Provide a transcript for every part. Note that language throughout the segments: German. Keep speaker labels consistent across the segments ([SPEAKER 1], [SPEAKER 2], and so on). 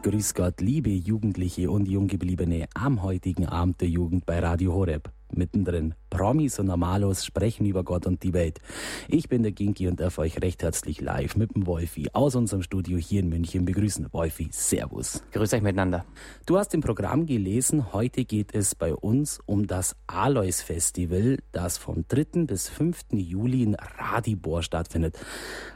[SPEAKER 1] Grüß Gott, liebe Jugendliche und Junggebliebene am heutigen Abend der Jugend bei Radio Horeb. Mittendrin Promis und Normalos sprechen über Gott und die Welt. Ich bin der Ginki und darf euch recht herzlich live mit dem Wolfi aus unserem Studio hier in München begrüßen. Wolfi, Servus.
[SPEAKER 2] Grüß euch miteinander.
[SPEAKER 1] Du hast im Programm gelesen, heute geht es bei uns um das Alois Festival, das vom 3. bis 5. Juli in Radibor stattfindet.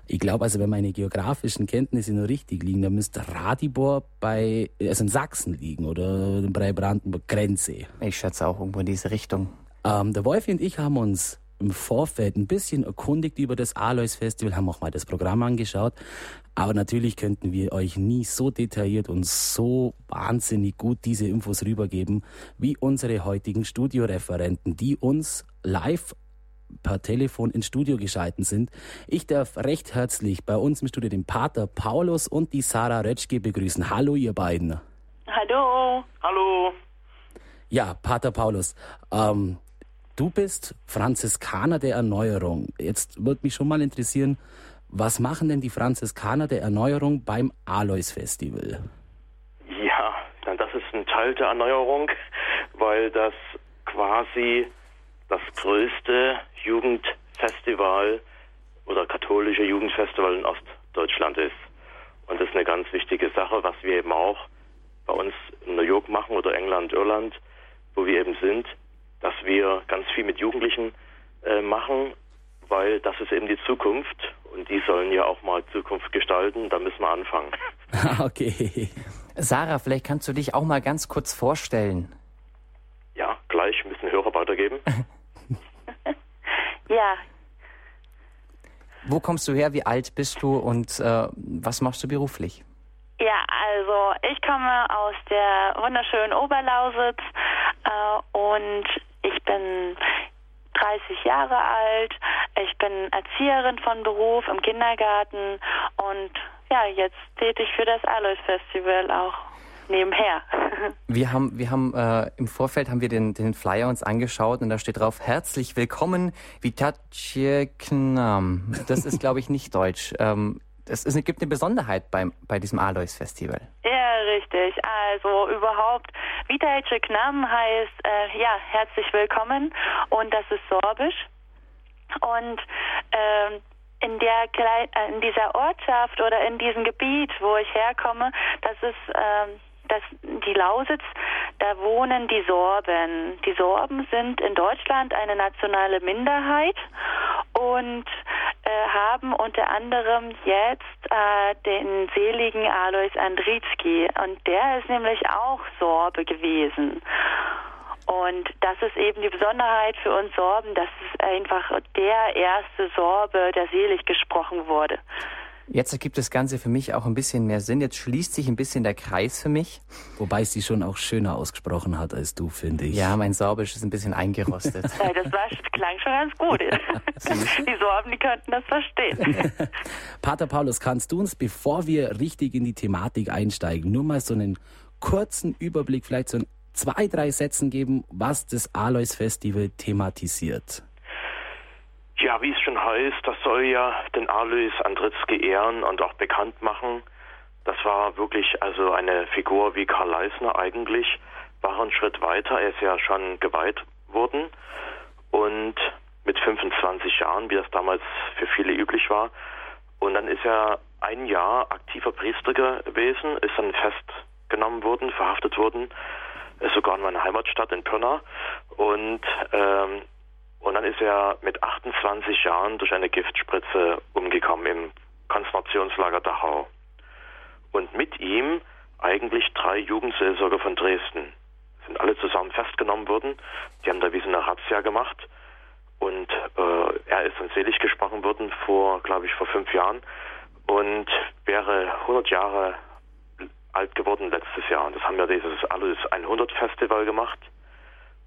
[SPEAKER 1] Ich glaube also, wenn meine geografischen Kenntnisse nur richtig liegen, dann müsste Radibor bei, also in Sachsen liegen oder bei Brandenburg Grenze.
[SPEAKER 2] Ich schätze auch irgendwo in diese Richtung.
[SPEAKER 1] Ähm, der Wolfi und ich haben uns im Vorfeld ein bisschen erkundigt über das Alois Festival, haben auch mal das Programm angeschaut. Aber natürlich könnten wir euch nie so detailliert und so wahnsinnig gut diese Infos rübergeben, wie unsere heutigen Studioreferenten, die uns live per Telefon ins Studio geschalten sind. Ich darf recht herzlich bei uns im Studio den Pater Paulus und die Sarah Rötschke begrüßen. Hallo, ihr beiden.
[SPEAKER 3] Hallo.
[SPEAKER 4] Hallo.
[SPEAKER 1] Ja, Pater Paulus, ähm, Du bist Franziskaner der Erneuerung. Jetzt würde mich schon mal interessieren, was machen denn die Franziskaner der Erneuerung beim Alois Festival?
[SPEAKER 4] Ja, das ist ein Teil der Erneuerung, weil das quasi das größte Jugendfestival oder katholische Jugendfestival in Ostdeutschland ist. Und das ist eine ganz wichtige Sache, was wir eben auch bei uns in New York machen oder England, Irland, wo wir eben sind dass wir ganz viel mit Jugendlichen äh, machen, weil das ist eben die Zukunft und die sollen ja auch mal Zukunft gestalten. Da müssen wir anfangen.
[SPEAKER 1] okay.
[SPEAKER 2] Sarah, vielleicht kannst du dich auch mal ganz kurz vorstellen.
[SPEAKER 4] Ja, gleich müssen Hörer weitergeben.
[SPEAKER 3] ja.
[SPEAKER 2] Wo kommst du her? Wie alt bist du und äh, was machst du beruflich?
[SPEAKER 3] Ja, also ich komme aus der wunderschönen Oberlausitz äh, und bin 30 Jahre alt, ich bin Erzieherin von Beruf im Kindergarten und ja, jetzt tätig für das Alois Festival auch nebenher.
[SPEAKER 2] Wir haben, wir haben äh, im Vorfeld haben wir den, den Flyer uns angeschaut und da steht drauf herzlich willkommen Vitace Knam. Das ist glaube ich nicht deutsch. Ähm, es, gibt eine Besonderheit beim, bei diesem Alois Festival.
[SPEAKER 3] Ja, richtig. Also überhaupt, Witajce Knam heißt, äh, ja, herzlich willkommen und das ist Sorbisch. Und äh, in, der, äh, in dieser Ortschaft oder in diesem Gebiet, wo ich herkomme, das ist äh, das, die Lausitz, da wohnen die Sorben. Die Sorben sind in Deutschland eine nationale Minderheit und haben unter anderem jetzt äh, den seligen Alois Andritzky und der ist nämlich auch Sorbe gewesen. Und das ist eben die Besonderheit für uns Sorben, dass es einfach der erste Sorbe, der selig gesprochen wurde.
[SPEAKER 2] Jetzt ergibt das Ganze für mich auch ein bisschen mehr Sinn. Jetzt schließt sich ein bisschen der Kreis für mich.
[SPEAKER 1] Wobei sie schon auch schöner ausgesprochen hat als du, finde ich.
[SPEAKER 2] Ja, mein Sorbisch ist ein bisschen eingerostet.
[SPEAKER 3] das war, klang schon ganz gut. die Sorben, die könnten das verstehen.
[SPEAKER 1] Pater Paulus, kannst du uns, bevor wir richtig in die Thematik einsteigen, nur mal so einen kurzen Überblick, vielleicht so in zwei, drei Sätzen geben, was das Alois Festival thematisiert?
[SPEAKER 4] Ja, wie es schon heißt, das soll ja den Alois Andritzky ehren und auch bekannt machen. Das war wirklich also eine Figur wie Karl Leisner eigentlich, war ein Schritt weiter. Er ist ja schon geweiht worden und mit 25 Jahren, wie das damals für viele üblich war. Und dann ist er ein Jahr aktiver Priester gewesen, ist dann festgenommen worden, verhaftet worden, sogar in meiner Heimatstadt in Pirna. Und ähm, und dann ist er mit 28 Jahren durch eine Giftspritze umgekommen im Konzentrationslager Dachau. Und mit ihm eigentlich drei Jugendseelsorger von Dresden. Sind alle zusammen festgenommen worden. Die haben da wie so eine Razzia gemacht. Und äh, er ist dann selig gesprochen worden vor, glaube ich, vor fünf Jahren. Und wäre 100 Jahre alt geworden letztes Jahr. Und das haben wir dieses Alles 100 Festival gemacht.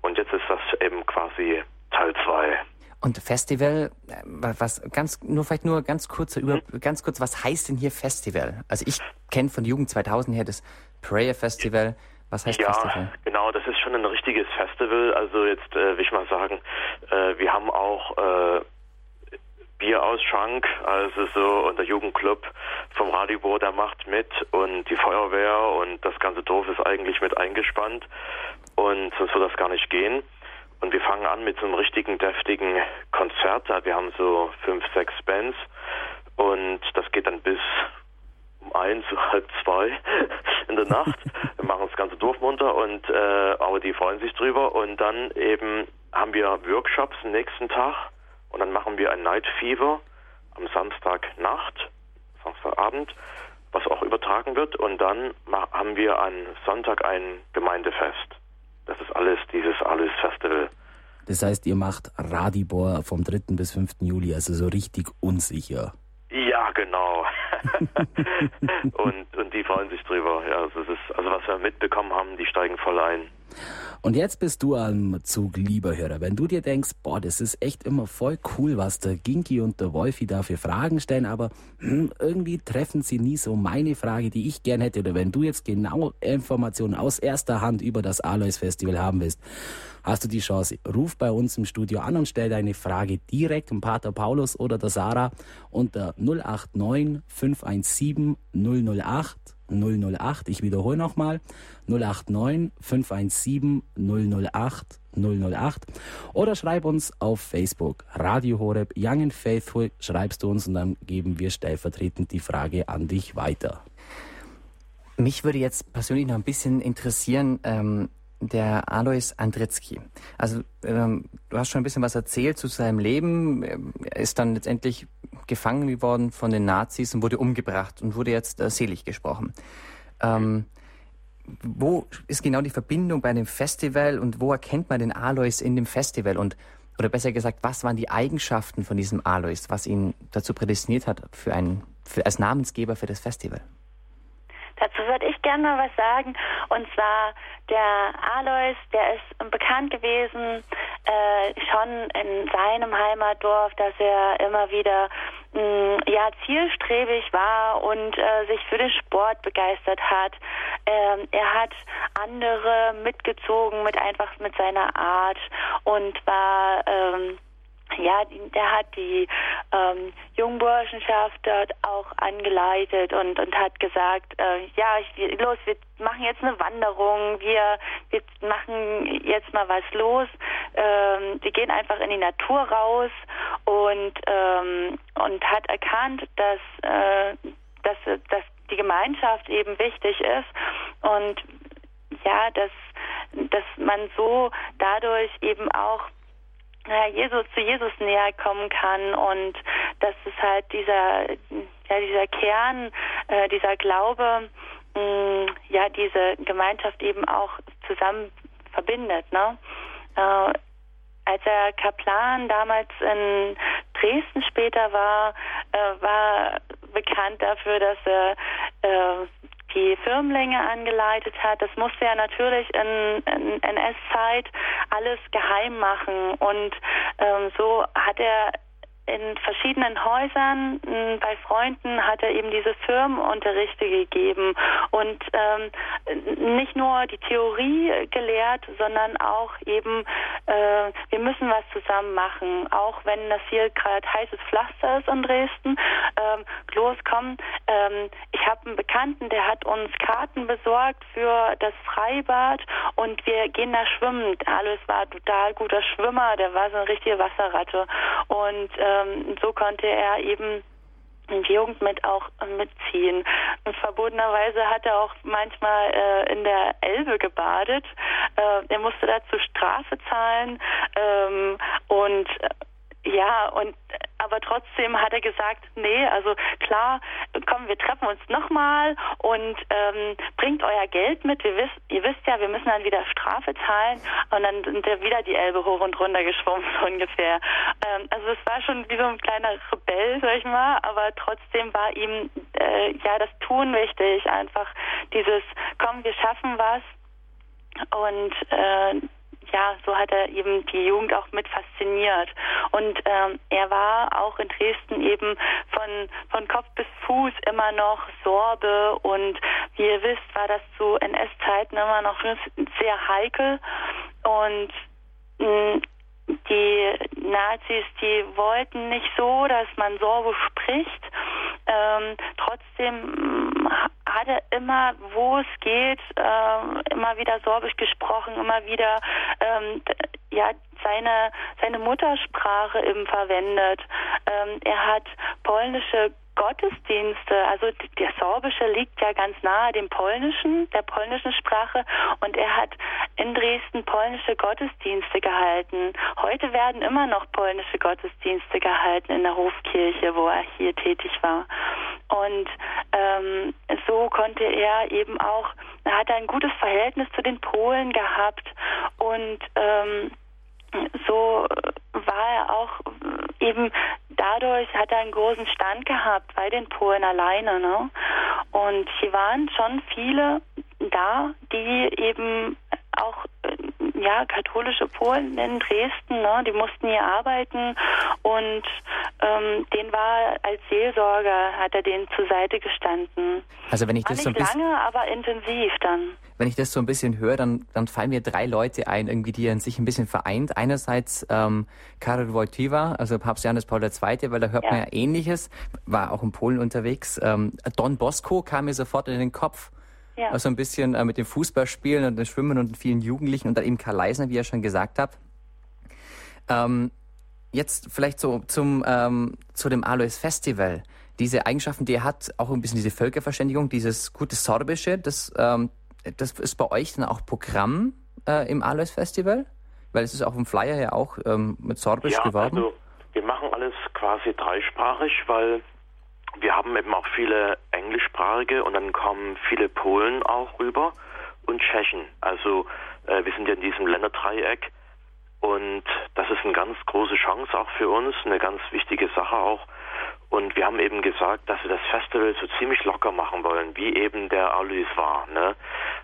[SPEAKER 4] Und jetzt ist das eben quasi Teil 2.
[SPEAKER 2] Und Festival, äh, was ganz nur vielleicht nur ganz kurz über mhm. ganz kurz, was heißt denn hier Festival? Also ich kenne von Jugend 2000 her das Prayer Festival. Was heißt
[SPEAKER 4] ja,
[SPEAKER 2] Festival?
[SPEAKER 4] genau, das ist schon ein richtiges Festival. Also jetzt äh, will ich mal sagen, äh, wir haben auch äh, Bierausschank, also so und der Jugendclub vom Radibor, der macht mit und die Feuerwehr und das ganze Dorf ist eigentlich mit eingespannt und sonst wird das gar nicht gehen. Und wir fangen an mit so einem richtigen deftigen Konzert. Wir haben so fünf, sechs Bands und das geht dann bis um eins, halb zwei in der Nacht. Wir machen das ganze Dorf munter und äh, aber die freuen sich drüber und dann eben haben wir Workshops am nächsten Tag und dann machen wir ein Night Fever am Samstagnacht, Samstagabend, was auch übertragen wird und dann haben wir am Sonntag ein Gemeindefest. Das ist alles dieses Alles Festival.
[SPEAKER 1] Das heißt, ihr macht Radibor vom 3. bis 5. Juli, also so richtig unsicher.
[SPEAKER 4] Ja, genau. und, und die freuen sich drüber. Ja, also, ist, also was wir mitbekommen haben, die steigen voll ein.
[SPEAKER 1] Und jetzt bist du am Zug, lieber Hörer. Wenn du dir denkst, boah, das ist echt immer voll cool, was der Ginki und der Wolfi da für Fragen stellen, aber hm, irgendwie treffen sie nie so meine Frage, die ich gern hätte. Oder wenn du jetzt genau Informationen aus erster Hand über das Alois Festival haben willst, hast du die Chance. Ruf bei uns im Studio an und stell deine Frage direkt dem Pater Paulus oder der Sarah unter 089 517 008 008. Ich wiederhole nochmal 089 517 008 008 oder schreib uns auf Facebook Radio Horeb Young and Faithful schreibst du uns und dann geben wir stellvertretend die Frage an dich weiter.
[SPEAKER 2] Mich würde jetzt persönlich noch ein bisschen interessieren, ähm, der Alois Andritzky. Also ähm, du hast schon ein bisschen was erzählt zu seinem Leben. Er ist dann letztendlich gefangen geworden von den Nazis und wurde umgebracht und wurde jetzt äh, selig gesprochen. Ähm, wo ist genau die Verbindung bei dem Festival und wo erkennt man den Alois in dem Festival und oder besser gesagt, was waren die Eigenschaften von diesem Alois, was ihn dazu prädestiniert hat für ein, für, als Namensgeber für das Festival?
[SPEAKER 3] Dazu würde ich gerne mal was sagen. Und zwar der Alois, der ist bekannt gewesen äh, schon in seinem Heimatdorf, dass er immer wieder mh, mm, ja zielstrebig war und äh, sich für den Sport begeistert hat. Ähm, er hat andere mitgezogen mit einfach mit seiner Art und war ähm, ja, der hat die ähm, Jungburschenschaft dort auch angeleitet und, und hat gesagt, äh, ja, ich, los, wir machen jetzt eine Wanderung, wir, wir machen jetzt mal was los. Ähm, wir gehen einfach in die Natur raus und, ähm, und hat erkannt, dass, äh, dass, dass die Gemeinschaft eben wichtig ist und ja, dass, dass man so dadurch eben auch ja, Jesus, zu Jesus näher kommen kann und dass es halt dieser, ja, dieser Kern, äh, dieser Glaube, mh, mm, ja, diese Gemeinschaft eben auch zusammen verbindet, ne? Äh, als er Kaplan damals in Dresden später war, äh, war bekannt dafür, dass er äh, die Firmlinge angeleitet hat. Das musste er natürlich in, in NS-Zeit alles geheim machen und ähm, so hat er in verschiedenen Häusern bei Freunden hat er eben diese Firmenunterrichte gegeben und ähm, nicht nur die Theorie gelehrt, sondern auch eben äh, wir müssen was zusammen machen, auch wenn das hier gerade heißes Pflaster ist in Dresden. Ähm, los, komm, ähm, ich habe einen Bekannten, der hat uns Karten besorgt für das Freibad und wir gehen da schwimmen. Alles war total guter Schwimmer, der war so eine richtige Wasserratte und äh, ähm, so konnte er eben die Jugend mit auch mitziehen. Verbotenerweise hat er auch manchmal äh, in der Elbe gebadet. Äh, er musste dazu Strafe zahlen ähm, und äh, ja, und aber trotzdem hat er gesagt, nee, also klar, komm, wir treffen uns nochmal und ähm, bringt euer Geld mit. Wir wisst, ihr wisst ja, wir müssen dann wieder Strafe zahlen und dann sind wir wieder die Elbe hoch und runter geschwommen, so ungefähr. Ähm, also es war schon wie so ein kleiner Rebell, sag ich mal, aber trotzdem war ihm äh, ja das Tun wichtig, einfach dieses, komm, wir schaffen was und äh, ja, so hat er eben die Jugend auch mit fasziniert. Und ähm, er war auch in Dresden eben von, von Kopf bis Fuß immer noch Sorbe und wie ihr wisst, war das zu NS-Zeiten immer noch sehr heikel und mh, mm, die Nazis, die wollten nicht so, dass man Sorbisch spricht. Ähm, trotzdem mm, hat er immer, wo es geht, äh, immer wieder Sorbisch gesprochen, immer wieder ähm, ja seine seine Muttersprache eben verwendet. Ähm, er hat polnische Gottesdienste, also der Sorbische liegt ja ganz nahe dem Polnischen, der polnischen Sprache und er hat in Dresden polnische Gottesdienste gehalten. Heute werden immer noch polnische Gottesdienste gehalten in der Hofkirche, wo er hier tätig war. Und ähm, so konnte er eben auch, er hat ein gutes Verhältnis zu den Polen gehabt und ähm, so war er auch eben dadurch hat er einen großen Stand gehabt bei den Polen alleine. Ne? Und hier waren schon viele da, die eben auch ja, katholische Polen in Dresden, ne, die mussten hier arbeiten und ähm, den war als Seelsorger, hat er denen zur Seite gestanden.
[SPEAKER 2] Also wenn ich
[SPEAKER 3] war
[SPEAKER 2] das so ein
[SPEAKER 3] lange, aber intensiv dann.
[SPEAKER 2] wenn ich das so ein bisschen höre, dann, dann fallen mir drei Leute ein, irgendwie, die in sich ein bisschen vereint. Einerseits ähm, Karol Wojtyła, also Papst Johannes Paul II., weil da hört
[SPEAKER 3] Ja.
[SPEAKER 2] man ja Ähnliches, war auch in Polen unterwegs. Ähm, Don Bosco kam mir sofort in den Kopf.
[SPEAKER 3] Ja.
[SPEAKER 2] Also ein bisschen äh, mit dem Fußballspielen und dem Schwimmen und vielen Jugendlichen und dann eben Karl Leisner, wie ihr schon gesagt habt. Ähm, jetzt vielleicht so zum, ähm, zu dem Alois Festival. Diese Eigenschaften, die er hat, auch ein bisschen diese Völkerverständigung, dieses gute Sorbische, das, ähm, das ist bei euch dann auch Programm äh, im Alois Festival? Weil es ist auch im Flyer ja auch ähm, mit Sorbisch
[SPEAKER 4] ja,
[SPEAKER 2] geworden.
[SPEAKER 4] also wir machen alles quasi dreisprachig, weil wir haben eben auch viele englischsprachige und dann kommen viele Polen auch rüber und Tschechen. Also äh, wir sind ja in diesem Länderdreieck und das ist eine ganz große Chance auch für uns, eine ganz wichtige Sache auch. Und wir haben eben gesagt, dass wir das Festival so ziemlich locker machen wollen, wie eben der Alois war. Ne?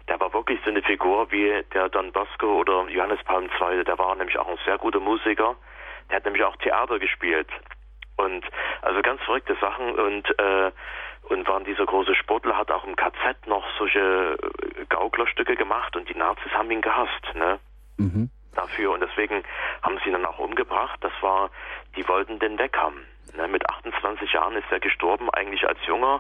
[SPEAKER 4] Der war wirklich so eine Figur wie der Don Bosco oder Johannes Paul II. Der war nämlich auch ein sehr guter Musiker. Der hat nämlich auch Theater gespielt. Und also ganz verrückte Sachen und äh, und war dieser große Sportler, hat auch im KZ noch solche äh, Gauklerstücke gemacht und die Nazis haben ihn gehasst, ne?
[SPEAKER 1] Mhm.
[SPEAKER 4] Dafür und deswegen haben sie ihn dann auch umgebracht. Das war, die wollten den weg haben. Ne? Mit 28 Jahren ist er gestorben, eigentlich als junger,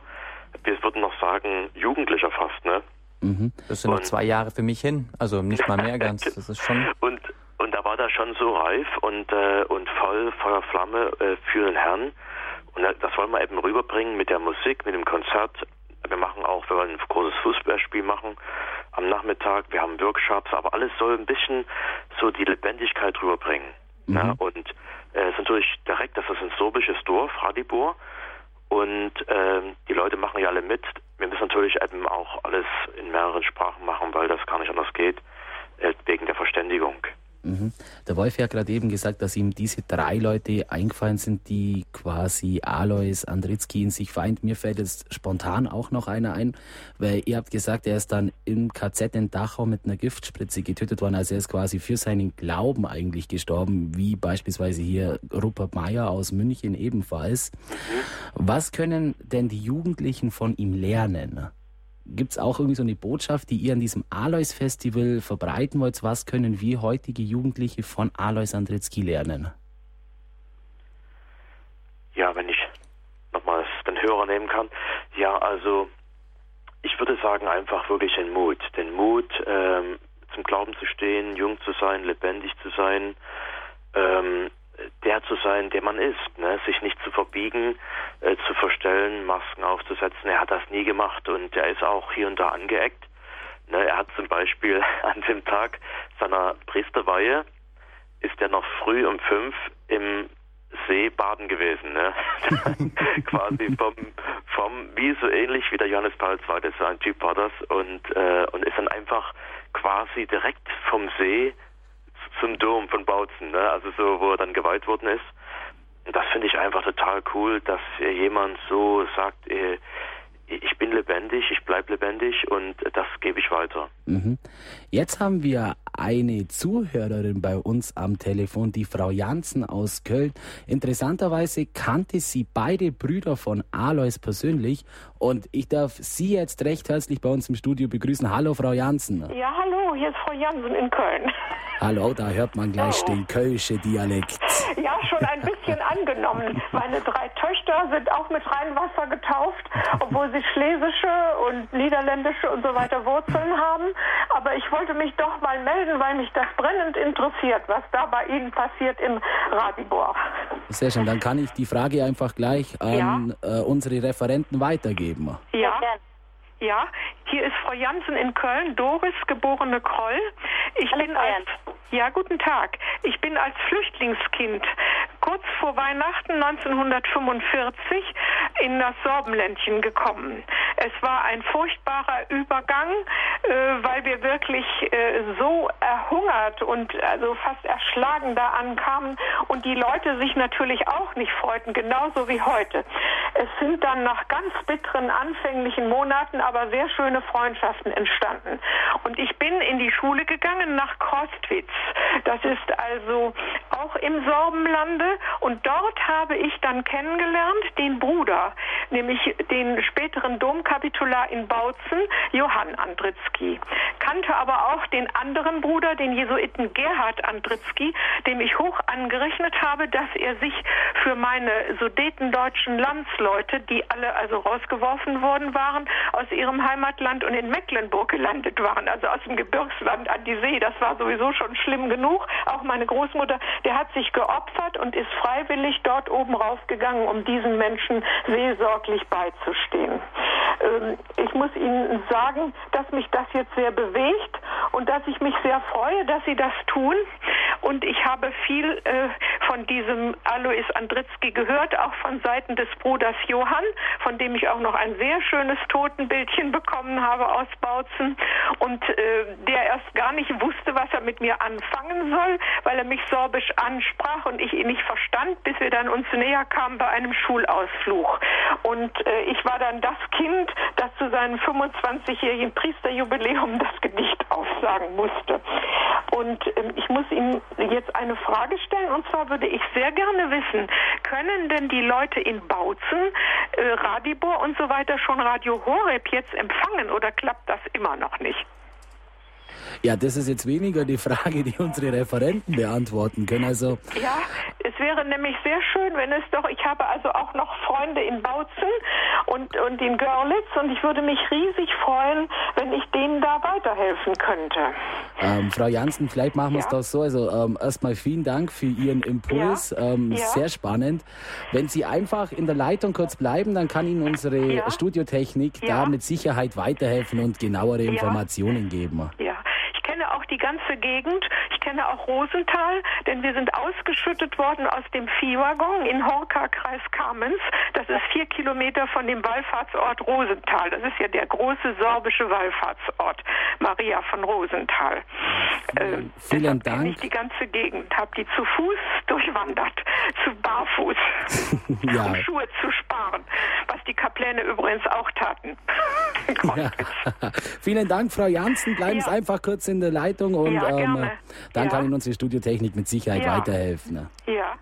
[SPEAKER 4] wir würden noch sagen Jugendlicher fast, ne?
[SPEAKER 1] Mhm.
[SPEAKER 2] Das sind noch
[SPEAKER 4] und-
[SPEAKER 2] zwei Jahre für mich hin, also nicht mal mehr ganz. Das ist schon.
[SPEAKER 4] Und und da war da schon so reif und äh, und voll Feuer Flamme äh, für den Herrn. Und äh, das wollen wir eben rüberbringen mit der Musik, mit dem Konzert. Wir machen auch, wir wollen ein großes Fußballspiel machen am Nachmittag. Wir haben Workshops, aber alles soll ein bisschen so die Lebendigkeit rüberbringen. Ja, und äh, es ist natürlich direkt, das ist ein sorbisches Dorf, Radibor. Und ähm, die Leute machen ja alle mit. Wir müssen natürlich eben auch alles in mehreren Sprachen machen, weil das gar nicht anders geht, äh, wegen der Verständigung.
[SPEAKER 1] Mhm. Der Wolf hat gerade eben gesagt, dass ihm diese drei Leute eingefallen sind, die quasi Alois Andritzky in sich vereint. Mir fällt jetzt spontan auch noch einer ein, weil ihr habt gesagt, er ist dann im KZ in Dachau mit einer Giftspritze getötet worden. Also er ist quasi für seinen Glauben eigentlich gestorben, wie beispielsweise hier Rupert Meyer aus München ebenfalls. Was können denn die Jugendlichen von ihm lernen? Gibt es auch irgendwie so eine Botschaft, die ihr an diesem Alois-Festival verbreiten wollt? Was können wir heutige Jugendliche von Alois Andritzky lernen?
[SPEAKER 4] Ja, wenn ich nochmals den Hörer nehmen kann. Ja, also ich würde sagen einfach wirklich den Mut. Den Mut, ähm, zum Glauben zu stehen, jung zu sein, lebendig zu sein, ähm, der zu sein, der man ist, ne? sich nicht zu verbiegen, äh, zu verstellen, Masken aufzusetzen. Er hat das nie gemacht und er ist auch hier und da angeeckt. Ne? Er hat zum Beispiel an dem Tag seiner Priesterweihe ist er noch früh um fünf im See baden gewesen, ne? Quasi vom, vom, wie so ähnlich wie der Johannes Paul II, so ein Typ war das, und, äh, und ist dann einfach quasi direkt vom See zum Dom von Bautzen, ne? also so, wo er dann geweiht worden ist. Und das finde ich einfach total cool, dass jemand so sagt, äh, ich bin lebendig, ich bleibe lebendig und das gebe ich weiter.
[SPEAKER 1] Mhm. Jetzt haben wir eine Zuhörerin bei uns am Telefon, die Frau Jansen aus Köln. Interessanterweise kannte sie beide Brüder von Alois persönlich und ich darf Sie jetzt recht herzlich bei uns im Studio begrüßen. Hallo, Frau Jansen.
[SPEAKER 5] Ja, hallo, hier ist Frau Jansen in Köln.
[SPEAKER 1] Hallo, da hört man gleich oh. den kölsche Dialekt.
[SPEAKER 5] Ja, schon ein bisschen angenommen. Meine drei Töchter sind auch mit Rheinwasser getauft, obwohl sie schlesische und niederländische und so weiter Wurzeln haben. Aber ich wollte mich doch mal melden, weil mich das brennend interessiert, was da bei Ihnen passiert im Radibor.
[SPEAKER 1] Sehr schön, dann kann ich die Frage einfach gleich an ja? äh, unsere Referenten weitergeben.
[SPEAKER 5] Ja. Ja, hier ist Frau Jansen in Köln, Doris, geborene Kroll. Ich Hallo, bin als, ja, guten Tag. Ich bin als Flüchtlingskind kurz vor Weihnachten 1945 in das Sorbenländchen gekommen. Es war ein furchtbarer Übergang, äh, weil wir wirklich äh, so erhungert und also fast erschlagen da ankamen und die Leute sich natürlich auch nicht freuten, genauso wie heute. Es sind dann nach ganz bitteren anfänglichen Monaten aber sehr schöne Freundschaften entstanden. Und ich bin in die Schule gegangen nach Kostwitz. Das ist also auch im Sorbenlande und dort habe ich dann kennengelernt den Bruder, nämlich den späteren Domkapitular in Bautzen, Johann Andritzky. Kannte aber auch den anderen Bruder, den Jesuiten Gerhard Andritzky, dem ich hoch angerechnet habe, dass er sich für meine sudetendeutschen Landsleute, die alle also rausgeworfen worden waren, aus ihrem Heimatland und in Mecklenburg gelandet waren, also aus dem Gebirgsland an die See. Das war sowieso schon schlimm genug. Auch meine Großmutter, der hat sich geopfert und ist freiwillig dort oben raufgegangen, um diesen Menschen seelsorglich beizustehen. Ähm, ich muss Ihnen sagen, dass mich das jetzt sehr bewegt und dass ich mich sehr freue, dass Sie das tun. Und ich habe viel äh, von diesem Alois Andritzky gehört, auch von Seiten des Bruders Johann, von dem ich auch noch ein sehr schönes Totenbildchen bekommen habe aus Bautzen und äh, der erst gar nicht wusste, was er mit mir anfangen soll, weil er mich sorbisch ansprach und ich ihn nicht verstand, bis wir dann uns näher kamen bei einem Schulausflug. Und äh, ich war dann das Kind, das zu seinem 25-jährigen Priesterjubiläum das Gedicht aufsagen musste. Und ähm, ich muss Ihnen jetzt eine Frage stellen, und zwar würde ich sehr gerne wissen, können denn die Leute in Bautzen, äh, Radibor und so weiter schon Radio Horeb jetzt empfangen oder klappt das immer noch nicht?
[SPEAKER 1] Ja, das ist jetzt weniger die Frage, die unsere Referenten beantworten können. Also
[SPEAKER 5] ja, es wäre nämlich sehr schön, wenn es doch, ich habe also auch noch Freunde in Bautzen und, und in Görlitz und ich würde mich riesig freuen, wenn ich denen da weiterhelfen könnte.
[SPEAKER 1] Ähm, Frau Jansen, vielleicht machen wir es ja. doch so. Also ähm, erstmal vielen Dank für Ihren Impuls. Ja. Ähm, ja. Sehr spannend. Wenn Sie einfach in der Leitung kurz bleiben, dann kann Ihnen unsere Studiotechnik da mit Sicherheit weiterhelfen und genauere Informationen geben.
[SPEAKER 5] Ja ganze Gegend. Ich kenne auch Rosenthal, denn wir sind ausgeschüttet worden aus dem Viehwaggon in Horka, Kreis Kamenz. Das ist vier Kilometer von dem Wallfahrtsort Rosenthal. Das ist ja der große sorbische Wallfahrtsort. Maria von Rosenthal.
[SPEAKER 1] Äh, Vielen Dank.
[SPEAKER 5] Ich die ganze Gegend, habe die zu Fuß durchwandert, zu barfuß, ja. um Schuhe zu sparen, was die Kapläne übrigens auch taten.
[SPEAKER 1] ja. Vielen Dank, Frau Janssen. Bleiben Sie einfach kurz in der Leitung und ja, ähm, dann kann Ihnen unsere Studiotechnik mit Sicherheit weiterhelfen.
[SPEAKER 5] Ja.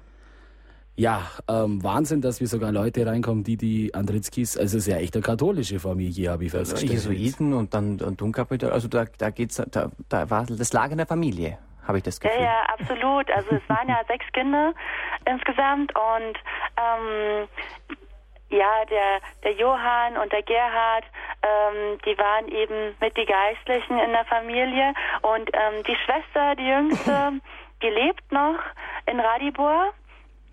[SPEAKER 1] Ja, ähm, Wahnsinn, dass wir sogar Leute reinkommen, die die Andritzkis, also es ist ja echt eine katholische Familie, habe ich festgestellt.
[SPEAKER 2] Jesuiten und dann und Domkapitel, also da, da geht's, da, da war das Lager in der Familie, habe ich das Gefühl.
[SPEAKER 3] Ja, ja, absolut. Also es waren ja sechs Kinder insgesamt und ähm, ja, der, der Johann und der Gerhard, ähm, die waren eben mit die Geistlichen in der Familie und ähm, die Schwester, die jüngste, die lebt noch in Radibor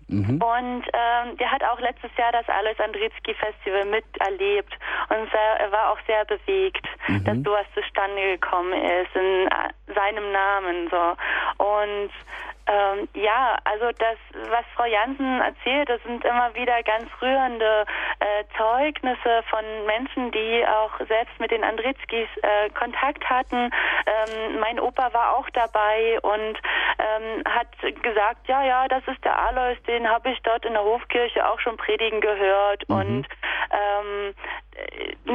[SPEAKER 3] Mhm. Und ähm, der hat auch letztes Jahr das Alois Andritzky Festival miterlebt und er war auch sehr bewegt, mhm. dass sowas zustande gekommen ist in äh, seinem Namen so. Und ähm, ja, also das, was Frau Jansen erzählt, das sind immer wieder ganz rührende äh, Zeugnisse von Menschen, die auch selbst mit den Andritzkis äh, Kontakt hatten. Ähm, mein Opa war auch dabei und ähm, hat gesagt, ja, ja, das ist der Alois, den habe ich dort in der Hofkirche auch schon predigen gehört mhm. und ähm,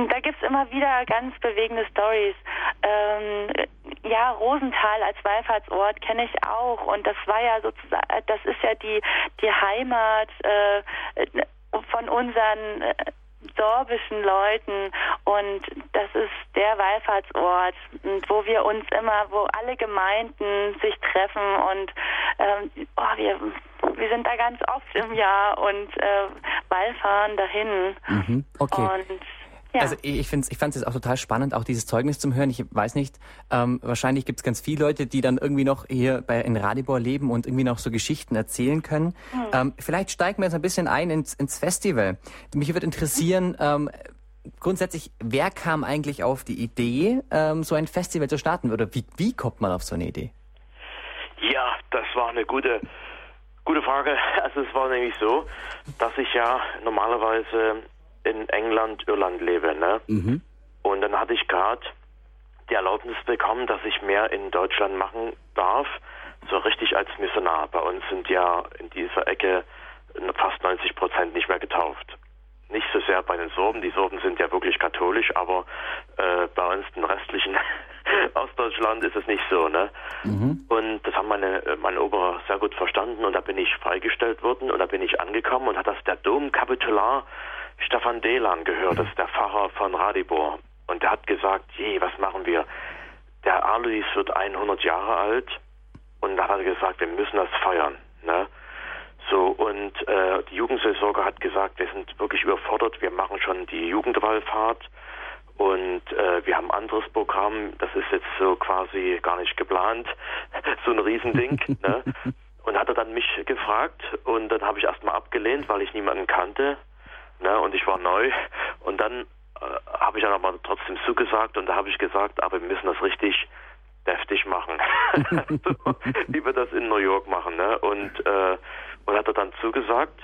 [SPEAKER 3] da gibt's immer wieder ganz bewegende Stories. Ähm, ja, Rosenthal als Wallfahrtsort kenne ich auch und das war ja sozusagen, das ist ja die die Heimat äh, von unseren äh, sorbischen Leuten und das ist der Wallfahrtsort, wo wir uns immer, wo alle Gemeinden sich treffen und ähm, oh, wir, wir sind da ganz oft im Jahr und äh, wallfahren dahin.
[SPEAKER 2] Mhm. Okay. Und ja. Also ich finde ich fand es auch total spannend, auch dieses Zeugnis zum Hören. Ich weiß nicht, ähm, wahrscheinlich gibt es ganz viele Leute, die dann irgendwie noch hier bei, in Radibor leben und irgendwie noch so Geschichten erzählen können. Mhm. Ähm, vielleicht steigen wir jetzt ein bisschen ein ins, ins Festival. Mich würde interessieren, ähm, grundsätzlich, wer kam eigentlich auf die Idee, ähm, so ein Festival zu starten? Oder wie, wie kommt man auf so eine Idee?
[SPEAKER 4] Ja, das war eine gute, gute Frage. Also es war nämlich so, dass ich ja normalerweise in England, Irland lebe. Ne? Mhm. Und dann hatte ich gerade die Erlaubnis bekommen, dass ich mehr in Deutschland machen darf, so richtig als Missionar. Bei uns sind ja in dieser Ecke fast 90 Prozent nicht mehr getauft. Nicht so sehr bei den Sorben, die Sorben sind ja wirklich katholisch, aber äh, bei uns den restlichen Ostdeutschland ist es nicht so. Ne? Mhm. Und das haben meine, meine Ober sehr gut verstanden und da bin ich freigestellt worden und da bin ich angekommen und hat das der Domkapitular Stefan Dehlan gehört, das ist der Pfarrer von Radibor. Und der hat gesagt, je, was machen wir? Der Alois wird 100 Jahre alt und da hat er gesagt, wir müssen das feiern. Ne? So, und äh, die Jugendseelsorge hat gesagt, wir sind wirklich überfordert, wir machen schon die Jugendwallfahrt und äh, wir haben ein anderes Programm, das ist jetzt so quasi gar nicht geplant, so ein Riesending. ne? Und hat er dann mich gefragt und dann habe ich erstmal abgelehnt, weil ich niemanden kannte. Ne? Und ich war neu. Und dann äh, habe ich dann aber trotzdem zugesagt und da habe ich gesagt, aber wir müssen das richtig deftig machen. so, wie wir das in New York machen. Ne? Und, äh, und hat er dann zugesagt.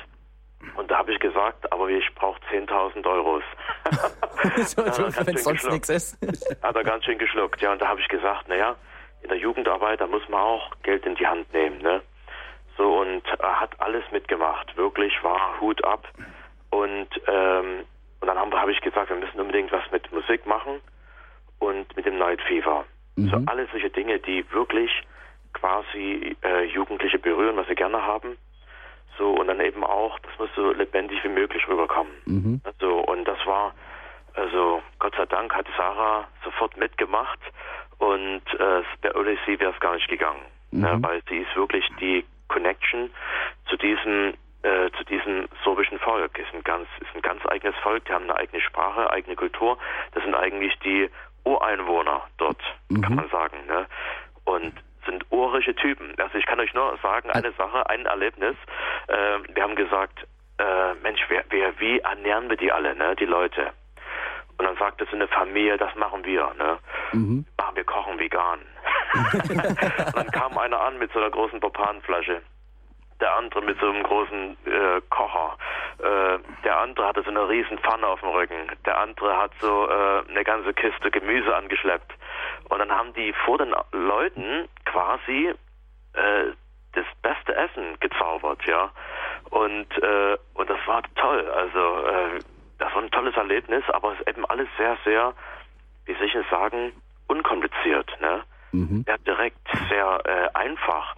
[SPEAKER 4] Und da habe ich gesagt, aber ich brauche 10.000 Euros.
[SPEAKER 2] so, wenn es sonst nichts ist.
[SPEAKER 4] hat er ganz schön geschluckt. Ja, und da habe ich gesagt, naja, in der Jugendarbeit, da muss man auch Geld in die Hand nehmen. Ne? So, und er hat alles mitgemacht. Wirklich war Hut ab. Und, ähm, und dann habe hab ich gesagt, wir müssen unbedingt was mit Musik machen und mit dem Night Fever. Mhm. So alle solche Dinge, die wirklich quasi äh, Jugendliche berühren, was sie gerne haben. So, und dann eben auch, das muss so lebendig wie möglich rüberkommen. Mhm. Also, und das war, also Gott sei Dank hat Sarah sofort mitgemacht und äh, der Odyssey wäre es gar nicht gegangen. Mhm. Ne, weil sie ist wirklich die Connection zu diesem äh, zu diesem sorbischen Volk. Ist ein ganz, ist ein Volk. Die haben eine eigene Sprache, eigene Kultur. Das sind eigentlich die Ureinwohner dort, mhm. kann man sagen. Ne? Und sind urische Typen. Also ich kann euch nur sagen, eine Sache, ein Erlebnis. Äh, wir haben gesagt, äh, Mensch, wer, wer, wie ernähren wir die alle, ne, die Leute? Und dann sagt es eine Familie, das machen wir, ne? Mhm. Machen wir kochen vegan. dann kam einer an mit so einer großen Popanflasche der andere mit so einem großen äh, Kocher. Äh, der andere hatte so eine riesen Pfanne auf dem Rücken. Der andere hat so äh, eine ganze Kiste Gemüse angeschleppt. Und dann haben die vor den Leuten quasi äh, das beste Essen gezaubert, ja. Und äh, und das war toll. Also äh, das war ein tolles Erlebnis, aber es ist eben alles sehr, sehr, wie soll ich es sagen, unkompliziert, ne? Mhm. Ja, direkt sehr äh, einfach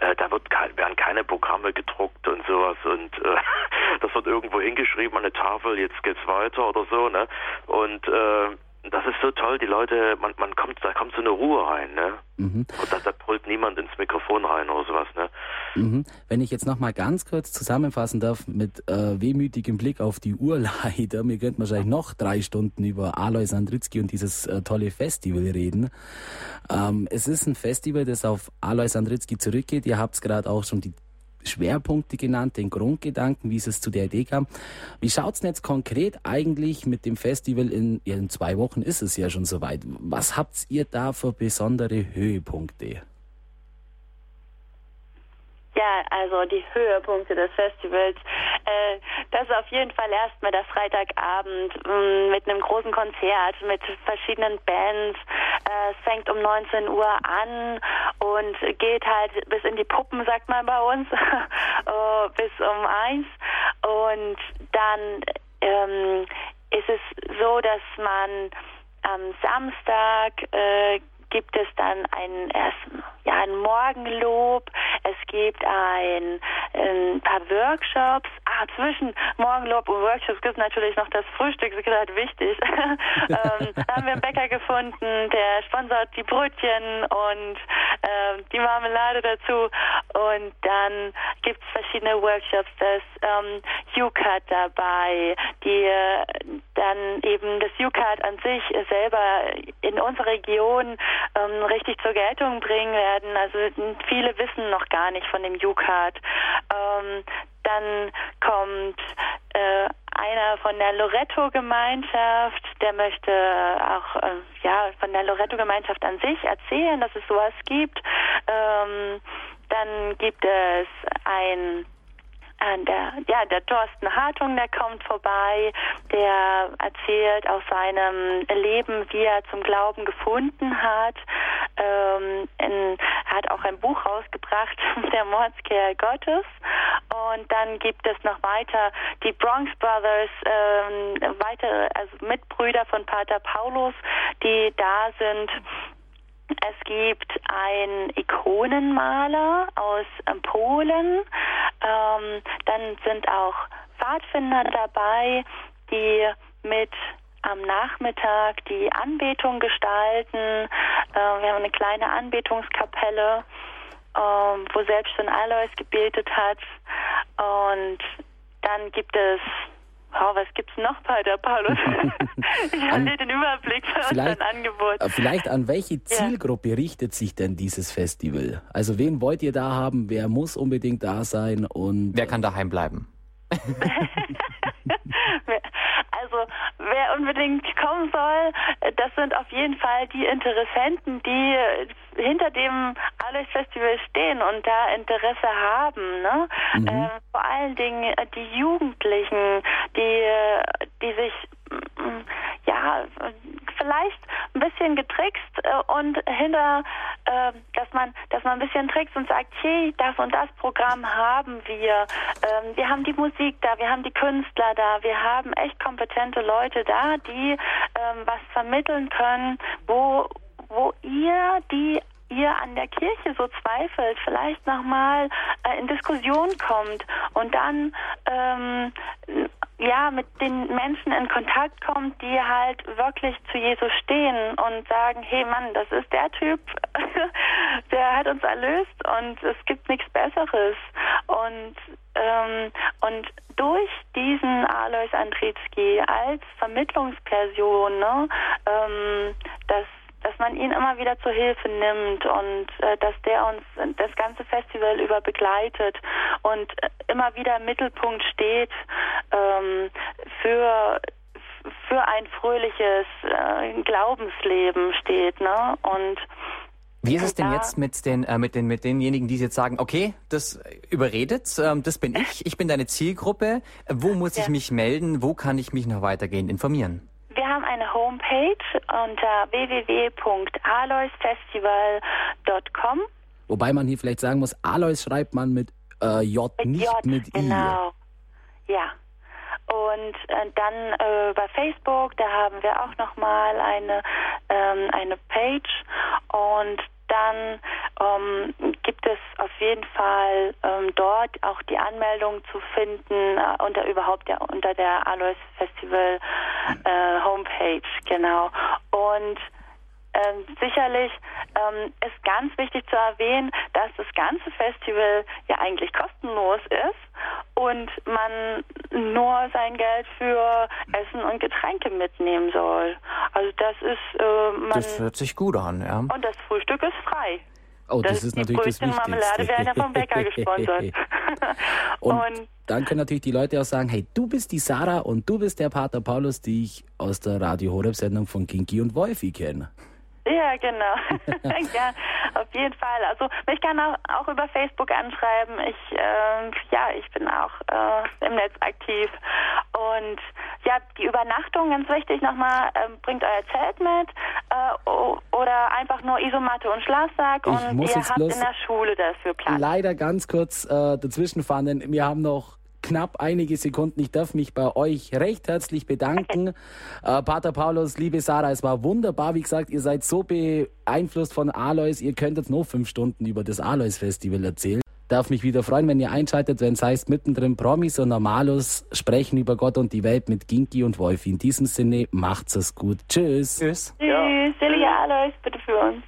[SPEAKER 4] äh, da wird werden keine Programme gedruckt und sowas und äh, das wird irgendwo hingeschrieben an eine Tafel, jetzt geht's weiter oder so, ne? Und äh, das ist so toll, die Leute, man, man kommt, da kommt so eine Ruhe rein, ne? Mhm. Und da, da brüllt niemand ins Mikrofon rein oder sowas, ne?
[SPEAKER 1] Mhm. Wenn ich jetzt nochmal ganz kurz zusammenfassen darf, mit äh, wehmütigem Blick auf die Uhr leider, wir könnten wahrscheinlich noch drei Stunden über Alois Andritzky und dieses äh, tolle Festival reden. Ähm, es ist ein Festival, das auf Alois Andritzky zurückgeht. Ihr habt gerade auch schon die Schwerpunkte genannt, den Grundgedanken, wie es zu der Idee kam. Wie schaut's denn jetzt konkret eigentlich mit dem Festival in, in zwei Wochen ist es ja schon soweit. Was habt ihr da für besondere Höhepunkte?
[SPEAKER 3] Ja, also die Höhepunkte des Festivals. Äh, das ist auf jeden Fall erstmal der Freitagabend mh, mm, mit einem großen Konzert mit verschiedenen Bands. Äh, es fängt um 19 Uhr an und geht halt bis in die Puppen, sagt man bei uns, uh, bis um eins. Und dann ähm, ist es so, dass man am Samstag äh, gibt es dann ein, ja, ein Morgenlob, es gibt ein, ein paar Workshops. Ah, zwischen Morgenlob und Workshops gibt es natürlich noch das Frühstück, das ist gerade wichtig. ähm, da haben wir einen Bäcker gefunden, der sponsert die Brötchen und äh, die Marmelade dazu. Und dann gibt es verschiedene Workshops, das ähm, UCAT dabei, die äh, dann eben das UCAT an sich selber in unserer Region ähm, richtig zur Geltung bringen werden. Also viele wissen noch gar nicht von dem UCAT. Ähm, dann kommt äh, einer von der Loretto-Gemeinschaft, der möchte auch äh, ja von der Loretto-Gemeinschaft an sich erzählen, dass es sowas gibt. Ähm, dann gibt es ein der, ja, der Thorsten Hartung, der kommt vorbei, der erzählt aus seinem Leben, wie er zum Glauben gefunden hat. Ähm, in, hat auch ein Buch rausgebracht, der Mordskerl Gottes. Und dann gibt es noch weiter die Bronx Brothers, ähm, weitere, also Mitbrüder von Pater Paulus, die da sind es gibt einen Ikonenmaler aus ähm, Polen. Ähm, dann sind auch Pfadfinder dabei, die mit am Nachmittag die Anbetung gestalten. Äh, wir haben eine kleine Anbetungskapelle, äh, wo selbst schon Alois gebetet hat. Und dann gibt es Oh, was gibt's noch bei der Paulus? ich habe den Überblick für
[SPEAKER 1] vielleicht,
[SPEAKER 3] unseren Angebot.
[SPEAKER 1] Äh, vielleicht an welche Zielgruppe ja. richtet sich denn dieses Festival? Also wen wollt ihr da haben? Wer muss unbedingt da sein? Und
[SPEAKER 2] wer kann daheim bleiben?
[SPEAKER 3] also wer unbedingt kommen soll, das sind auf jeden Fall die Interessenten, die hinter dem Alois Festival stehen und da Interesse haben. Ne? Mhm. Äh, vor allen Dingen die Jugendlichen, die, die sich mm, ja, vielleicht ein bisschen getrickst äh, und hinter, äh, dass man, dass man ein bisschen trickst und sagt, hey, das und das Programm haben wir. Ähm, wir haben die Musik da, wir haben die Künstler da, wir haben echt kompetente Leute da, die ähm, was vermitteln können, wo wo ihr die ihr an der Kirche so zweifelt, vielleicht nochmal äh, in Diskussion kommt und dann ähm, ja mit den Menschen in Kontakt kommt, die halt wirklich zu Jesus stehen und sagen, hey Mann, das ist der Typ, der hat uns erlöst und es gibt nichts Besseres. Und ähm, und durch diesen Alois Andritzky als Vermittlungsperson, ne, ähm, das dass man ihn immer wieder zur Hilfe nimmt und äh, dass der uns das ganze Festival über begleitet und äh, immer wieder im Mittelpunkt steht ähm, für für ein fröhliches äh, Glaubensleben steht, ne? Und
[SPEAKER 2] wie ist es denn jetzt mit den, äh, mit den, mit denjenigen, die jetzt sagen, okay, das überredet, ähm, das bin ich, ich bin deine Zielgruppe, wo muss ja. ich mich melden, wo kann ich mich noch weitergehend informieren?
[SPEAKER 3] Homepage unter www.aloisfestival.com.
[SPEAKER 1] Wobei man hier vielleicht sagen muss, Alois schreibt man mit äh, J, mit nicht J, mit I.
[SPEAKER 3] Genau. Ja. Und äh, dann äh, bei Facebook, da haben wir auch nochmal eine, ähm, eine Page und dann ähm, gibt es auf jeden Fall ähm, dort auch die Anmeldung zu finden äh, unter überhaupt der unter der Alois Festival äh, Homepage genau. Und ähm, sicherlich ähm, ist ganz wichtig zu erwähnen, dass das ganze Festival ja eigentlich kostenlos ist und man nur sein Geld für Essen und Getränke mitnehmen soll. Also das ist äh, man
[SPEAKER 2] Das hört sich gut an, ja.
[SPEAKER 3] Und das Frühstück ist frei.
[SPEAKER 1] Oh, das, das ist natürlich das Wichtigste.
[SPEAKER 3] Marmelade werden ja vom Bäcker gesponsert.
[SPEAKER 1] und, und, dann können natürlich die Leute auch sagen, hey, du bist die Sarah und du bist der Pater Paulus, die ich aus der Radio Horeb Sendung von Kinky und Wolfi kenne.
[SPEAKER 3] Ja, genau. ja, auf jeden Fall. Also mich kann auch, auch über Facebook anschreiben. Ich, äh, ja, ich bin auch äh, im Netz aktiv. Und ja, die Übernachtung, ganz wichtig nochmal, äh, bringt euer Zelt mit äh, oder einfach nur Isomatte und Schlafsack
[SPEAKER 1] ich
[SPEAKER 3] und ihr habt in der Schule dafür Platz.
[SPEAKER 1] Leider ganz kurz äh, dazwischen fahren, denn wir haben noch knapp einige Sekunden. Ich darf mich bei euch recht herzlich bedanken. Äh, Pater Paulus, liebe Sarah, es war wunderbar. Wie gesagt, ihr seid so beeinflusst von Alois. Ihr könntet noch fünf Stunden über das Alois Festival erzählen. Darf mich wieder freuen, wenn ihr einschaltet, wenn es heißt, mittendrin Promis und Normalos sprechen über Gott und die Welt mit Ginki und Wolfi. In diesem Sinne, macht's es gut. Tschüss.
[SPEAKER 2] Tschüss.
[SPEAKER 3] Tschüss. Selige Alois, bitte für uns.